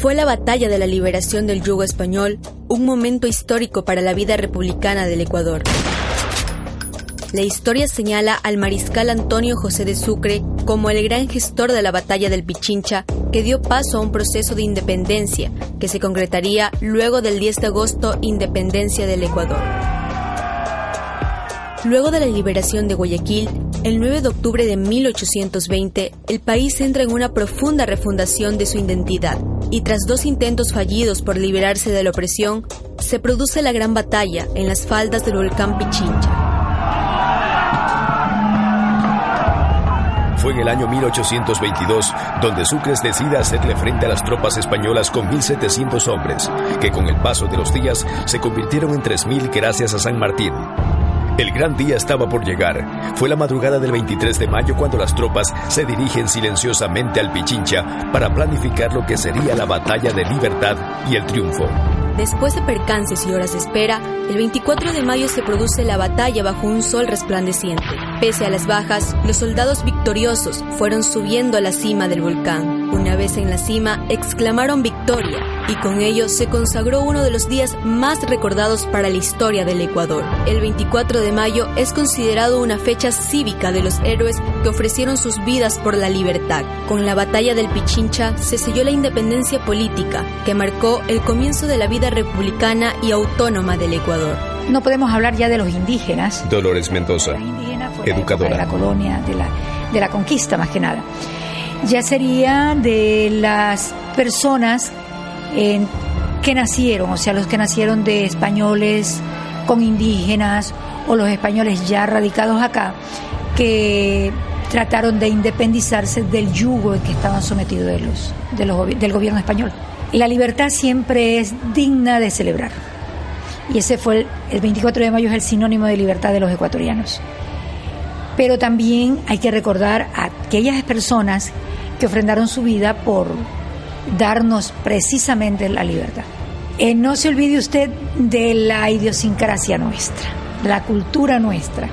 Fue la batalla de la liberación del yugo español un momento histórico para la vida republicana del Ecuador. La historia señala al mariscal Antonio José de Sucre como el gran gestor de la batalla del Pichincha que dio paso a un proceso de independencia que se concretaría luego del 10 de agosto, independencia del Ecuador. Luego de la liberación de Guayaquil, el 9 de octubre de 1820, el país entra en una profunda refundación de su identidad y tras dos intentos fallidos por liberarse de la opresión, se produce la gran batalla en las faldas del volcán Pichincha. Fue en el año 1822 donde Sucres decide hacerle frente a las tropas españolas con 1.700 hombres, que con el paso de los días se convirtieron en 3.000 gracias a San Martín. El gran día estaba por llegar. Fue la madrugada del 23 de mayo cuando las tropas se dirigen silenciosamente al Pichincha para planificar lo que sería la batalla de libertad y el triunfo. Después de percances y horas de espera, el 24 de mayo se produce la batalla bajo un sol resplandeciente. Pese a las bajas, los soldados victoriosos fueron subiendo a la cima del volcán. Una vez en la cima, exclamaron victoria y con ello se consagró uno de los días más recordados para la historia del Ecuador. El 24 de mayo es considerado una fecha cívica de los héroes que ofrecieron sus vidas por la libertad. Con la batalla del Pichincha se selló la independencia política que marcó el comienzo de la vida republicana y autónoma del Ecuador. No podemos hablar ya de los indígenas. Dolores Mendoza, educadora. De la colonia, de la, de la conquista más que nada. Ya sería de las personas que nacieron, o sea, los que nacieron de españoles con indígenas o los españoles ya radicados acá, que trataron de independizarse del yugo en que estaban sometidos de los, de los, del gobierno español. La libertad siempre es digna de celebrar. Y ese fue el, el 24 de mayo es el sinónimo de libertad de los ecuatorianos. Pero también hay que recordar a aquellas personas que ofrendaron su vida por darnos precisamente la libertad. Eh, no se olvide usted de la idiosincrasia nuestra, la cultura nuestra.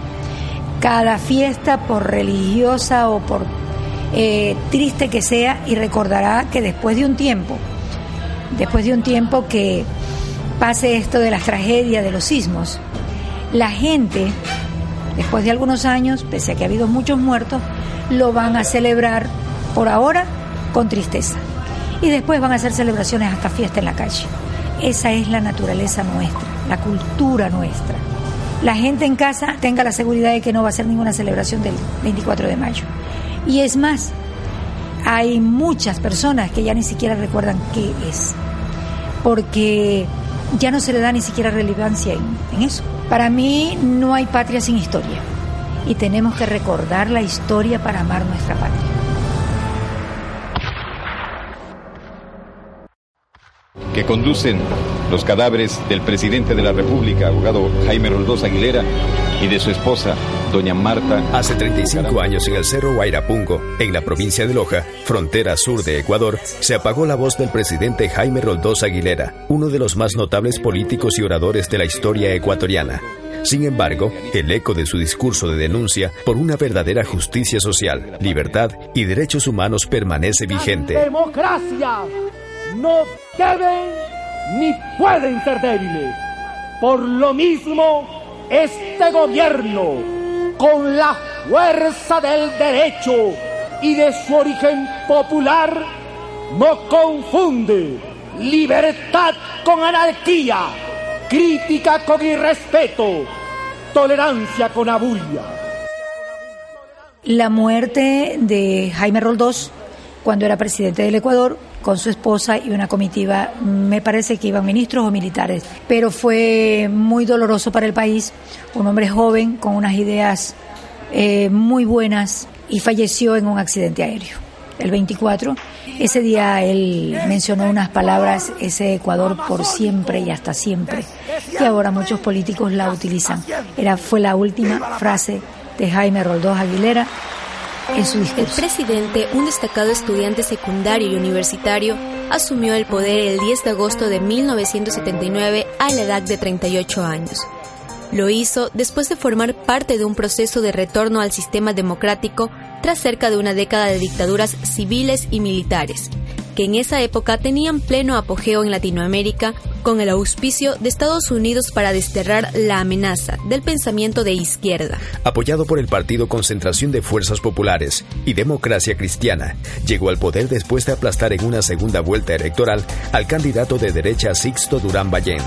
Cada fiesta, por religiosa o por eh, triste que sea, y recordará que después de un tiempo, después de un tiempo que pase esto de las tragedias, de los sismos, la gente, después de algunos años, pese a que ha habido muchos muertos, lo van a celebrar por ahora con tristeza y después van a hacer celebraciones hasta fiesta en la calle. Esa es la naturaleza nuestra, la cultura nuestra. La gente en casa tenga la seguridad de que no va a hacer ninguna celebración del 24 de mayo. Y es más, hay muchas personas que ya ni siquiera recuerdan qué es, porque ya no se le da ni siquiera relevancia en, en eso. Para mí no hay patria sin historia y tenemos que recordar la historia para amar nuestra patria. Que conducen los cadáveres del presidente de la República, abogado Jaime Roldós Aguilera, y de su esposa, doña Marta. Hace 35 años en el Cerro Guairapungo, en la provincia de Loja, frontera sur de Ecuador, se apagó la voz del presidente Jaime Roldós Aguilera, uno de los más notables políticos y oradores de la historia ecuatoriana. Sin embargo, el eco de su discurso de denuncia por una verdadera justicia social, libertad y derechos humanos permanece vigente. ¡Democracia! No deben ni pueden ser débiles. Por lo mismo, este gobierno, con la fuerza del derecho y de su origen popular, no confunde libertad con anarquía, crítica con irrespeto, tolerancia con abulia. La muerte de Jaime Roldós cuando era presidente del Ecuador con su esposa y una comitiva, me parece que iban ministros o militares, pero fue muy doloroso para el país, un hombre joven con unas ideas eh, muy buenas y falleció en un accidente aéreo. El 24, ese día él mencionó unas palabras, ese Ecuador por siempre y hasta siempre, que ahora muchos políticos la utilizan. Era, fue la última frase de Jaime Roldós Aguilera el presidente, un destacado estudiante secundario y universitario, asumió el poder el 10 de agosto de 1979 a la edad de 38 años. Lo hizo después de formar parte de un proceso de retorno al sistema democrático tras cerca de una década de dictaduras civiles y militares. Que en esa época tenían pleno apogeo en Latinoamérica con el auspicio de Estados Unidos para desterrar la amenaza del pensamiento de izquierda. Apoyado por el Partido Concentración de Fuerzas Populares y Democracia Cristiana, llegó al poder después de aplastar en una segunda vuelta electoral al candidato de derecha Sixto Durán Ballén.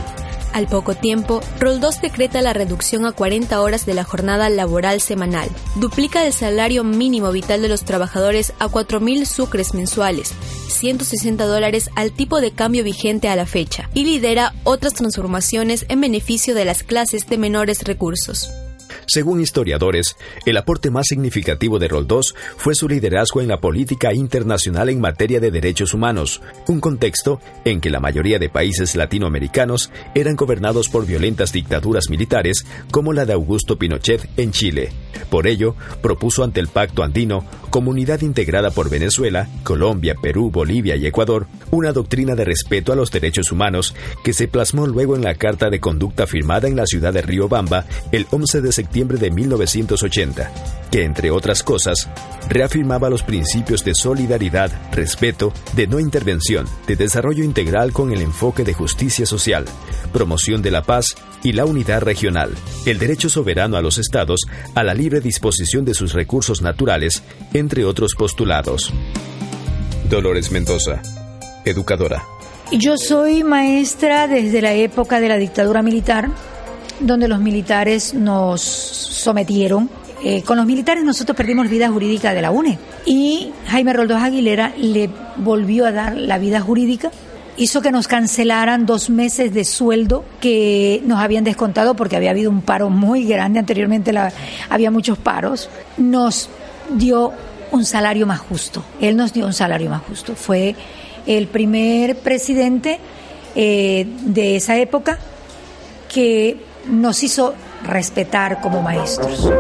Al poco tiempo, Roldós decreta la reducción a 40 horas de la jornada laboral semanal, duplica el salario mínimo vital de los trabajadores a 4.000 sucres mensuales, 160 dólares al tipo de cambio vigente a la fecha, y lidera otras transformaciones en beneficio de las clases de menores recursos. Según historiadores, el aporte más significativo de Roldós fue su liderazgo en la política internacional en materia de derechos humanos, un contexto en que la mayoría de países latinoamericanos eran gobernados por violentas dictaduras militares como la de Augusto Pinochet en Chile. Por ello, propuso ante el Pacto Andino, comunidad integrada por Venezuela, Colombia, Perú, Bolivia y Ecuador, una doctrina de respeto a los derechos humanos que se plasmó luego en la Carta de Conducta firmada en la ciudad de Riobamba el 11 de septiembre de 1980, que entre otras cosas reafirmaba los principios de solidaridad, respeto, de no intervención, de desarrollo integral con el enfoque de justicia social, promoción de la paz y la unidad regional, el derecho soberano a los estados a la libre disposición de sus recursos naturales, entre otros postulados. Dolores Mendoza, educadora. Yo soy maestra desde la época de la dictadura militar donde los militares nos sometieron. Eh, con los militares nosotros perdimos vida jurídica de la UNE y Jaime Roldós Aguilera le volvió a dar la vida jurídica. Hizo que nos cancelaran dos meses de sueldo que nos habían descontado porque había habido un paro muy grande, anteriormente había muchos paros, nos dio un salario más justo, él nos dio un salario más justo, fue el primer presidente eh, de esa época que nos hizo respetar como maestros.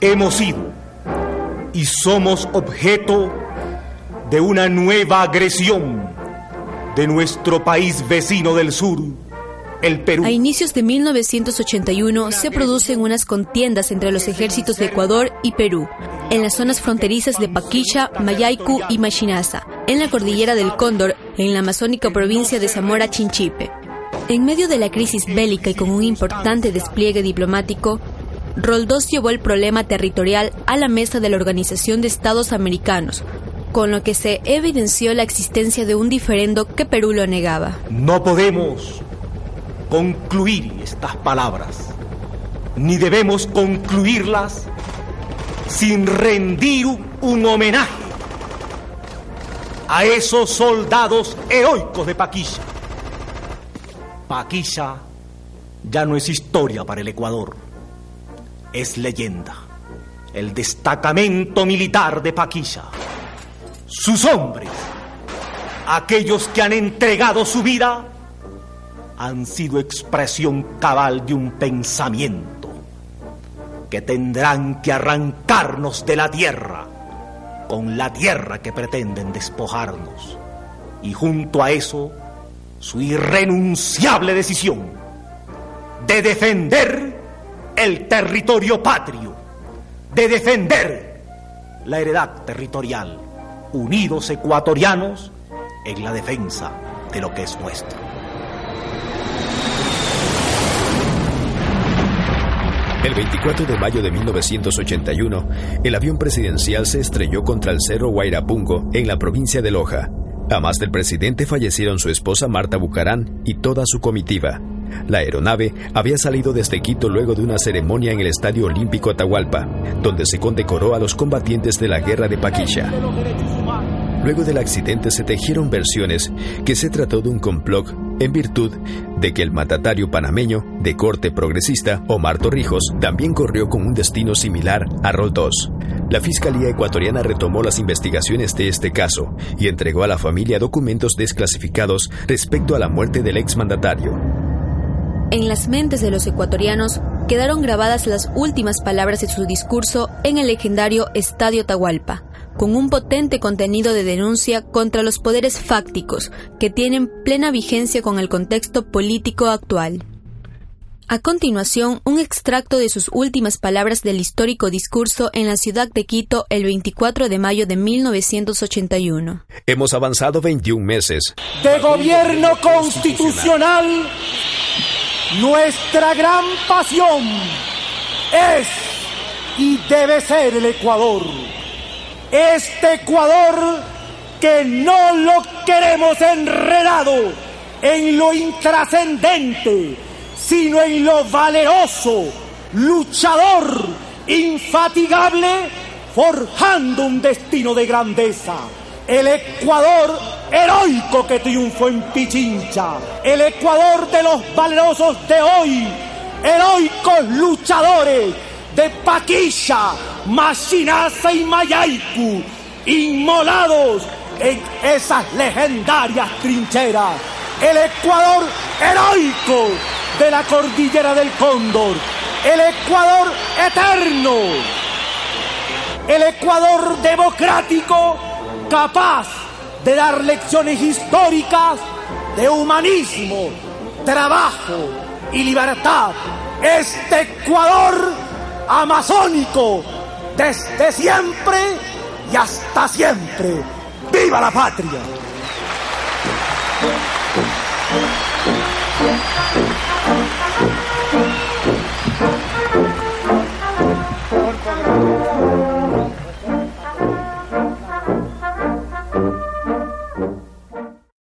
Hemos sido y somos objeto de una nueva agresión de nuestro país vecino del sur, a inicios de 1981 se producen unas contiendas entre los ejércitos de Ecuador y Perú, en las zonas fronterizas de Paquicha, Mayaicu y Machinaza, en la cordillera del Cóndor, en la amazónica provincia de Zamora Chinchipe. En medio de la crisis bélica y con un importante despliegue diplomático, Roldós llevó el problema territorial a la mesa de la Organización de Estados Americanos, con lo que se evidenció la existencia de un diferendo que Perú lo negaba. No podemos concluir estas palabras, ni debemos concluirlas sin rendir un homenaje a esos soldados heroicos de Paquilla. Paquilla ya no es historia para el Ecuador, es leyenda. El destacamento militar de Paquilla, sus hombres, aquellos que han entregado su vida han sido expresión cabal de un pensamiento que tendrán que arrancarnos de la tierra con la tierra que pretenden despojarnos y junto a eso su irrenunciable decisión de defender el territorio patrio, de defender la heredad territorial, unidos ecuatorianos en la defensa de lo que es nuestro. El 24 de mayo de 1981, el avión presidencial se estrelló contra el cerro Guairapungo en la provincia de Loja. A más del presidente fallecieron su esposa Marta Bucarán y toda su comitiva. La aeronave había salido desde Quito luego de una ceremonia en el Estadio Olímpico Atahualpa, donde se condecoró a los combatientes de la guerra de Paquilla. Luego del accidente se tejieron versiones que se trató de un complot en virtud de que el mandatario panameño de corte progresista, Omar Torrijos, también corrió con un destino similar a Roldós. La Fiscalía ecuatoriana retomó las investigaciones de este caso y entregó a la familia documentos desclasificados respecto a la muerte del exmandatario. En las mentes de los ecuatorianos quedaron grabadas las últimas palabras de su discurso en el legendario Estadio Tahualpa con un potente contenido de denuncia contra los poderes fácticos que tienen plena vigencia con el contexto político actual. A continuación, un extracto de sus últimas palabras del histórico discurso en la ciudad de Quito el 24 de mayo de 1981. Hemos avanzado 21 meses. De gobierno constitucional, nuestra gran pasión es y debe ser el Ecuador. Este Ecuador que no lo queremos enredado en lo intrascendente sino en lo valeroso, luchador, infatigable, forjando un destino de grandeza. El Ecuador heroico que triunfó en Pichincha, el Ecuador de los valerosos de hoy, heroicos luchadores de Paquilla, Machinaza y Mayaicu, inmolados en esas legendarias trincheras. El Ecuador heroico de la cordillera del Cóndor, el Ecuador eterno, el Ecuador democrático capaz de dar lecciones históricas de humanismo, trabajo y libertad. Este Ecuador amazónico desde siempre y hasta siempre. ¡Viva la patria!